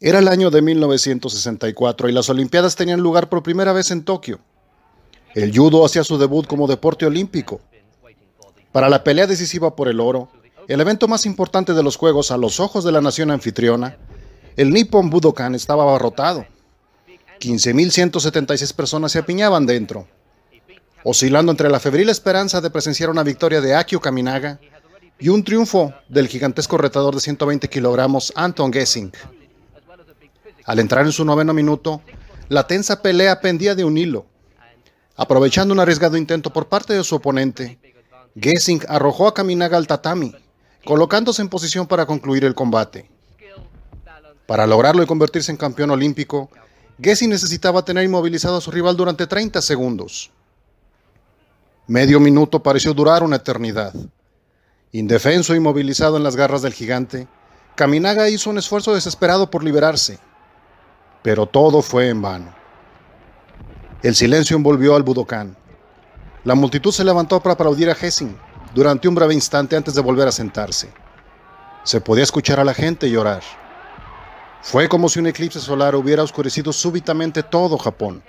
Era el año de 1964 y las Olimpiadas tenían lugar por primera vez en Tokio. El judo hacía su debut como deporte olímpico. Para la pelea decisiva por el oro, el evento más importante de los Juegos a los ojos de la nación anfitriona, el Nippon Budokan estaba abarrotado. 15.176 personas se apiñaban dentro, oscilando entre la febril esperanza de presenciar una victoria de Akio Kaminaga y un triunfo del gigantesco retador de 120 kilogramos Anton Gessing. Al entrar en su noveno minuto, la tensa pelea pendía de un hilo. Aprovechando un arriesgado intento por parte de su oponente, Gessing arrojó a Kaminaga al tatami, colocándose en posición para concluir el combate. Para lograrlo y convertirse en campeón olímpico, Gessing necesitaba tener inmovilizado a su rival durante 30 segundos. Medio minuto pareció durar una eternidad. Indefenso e inmovilizado en las garras del gigante, Kaminaga hizo un esfuerzo desesperado por liberarse, pero todo fue en vano. El silencio envolvió al Budokan. La multitud se levantó para aplaudir a Hessing durante un breve instante antes de volver a sentarse. Se podía escuchar a la gente llorar. Fue como si un eclipse solar hubiera oscurecido súbitamente todo Japón.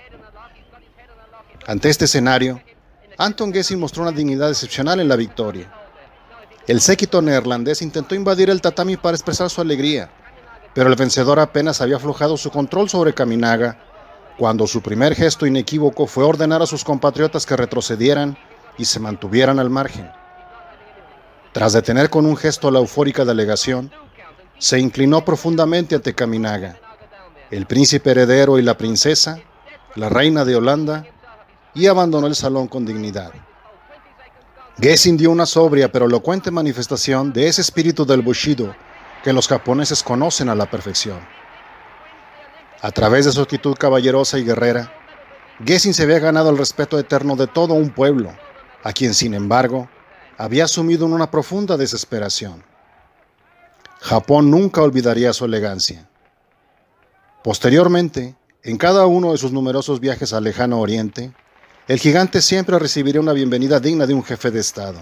Ante este escenario, Anton Gessing mostró una dignidad excepcional en la victoria. El séquito neerlandés intentó invadir el tatami para expresar su alegría, pero el vencedor apenas había aflojado su control sobre Kaminaga cuando su primer gesto inequívoco fue ordenar a sus compatriotas que retrocedieran y se mantuvieran al margen. Tras detener con un gesto la eufórica delegación, se inclinó profundamente ante Kaminaga, el príncipe heredero y la princesa, la reina de Holanda, y abandonó el salón con dignidad. Gessing dio una sobria pero elocuente manifestación de ese espíritu del Bushido que los japoneses conocen a la perfección. A través de su actitud caballerosa y guerrera, Gessing se había ganado el respeto eterno de todo un pueblo, a quien sin embargo había sumido en una profunda desesperación. Japón nunca olvidaría su elegancia. Posteriormente, en cada uno de sus numerosos viajes al lejano oriente, el gigante siempre recibiría una bienvenida digna de un jefe de Estado.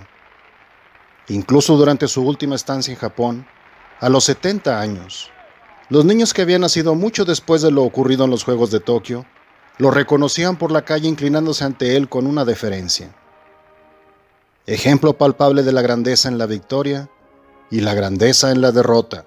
Incluso durante su última estancia en Japón, a los 70 años, los niños que habían nacido mucho después de lo ocurrido en los Juegos de Tokio, lo reconocían por la calle inclinándose ante él con una deferencia. Ejemplo palpable de la grandeza en la victoria y la grandeza en la derrota.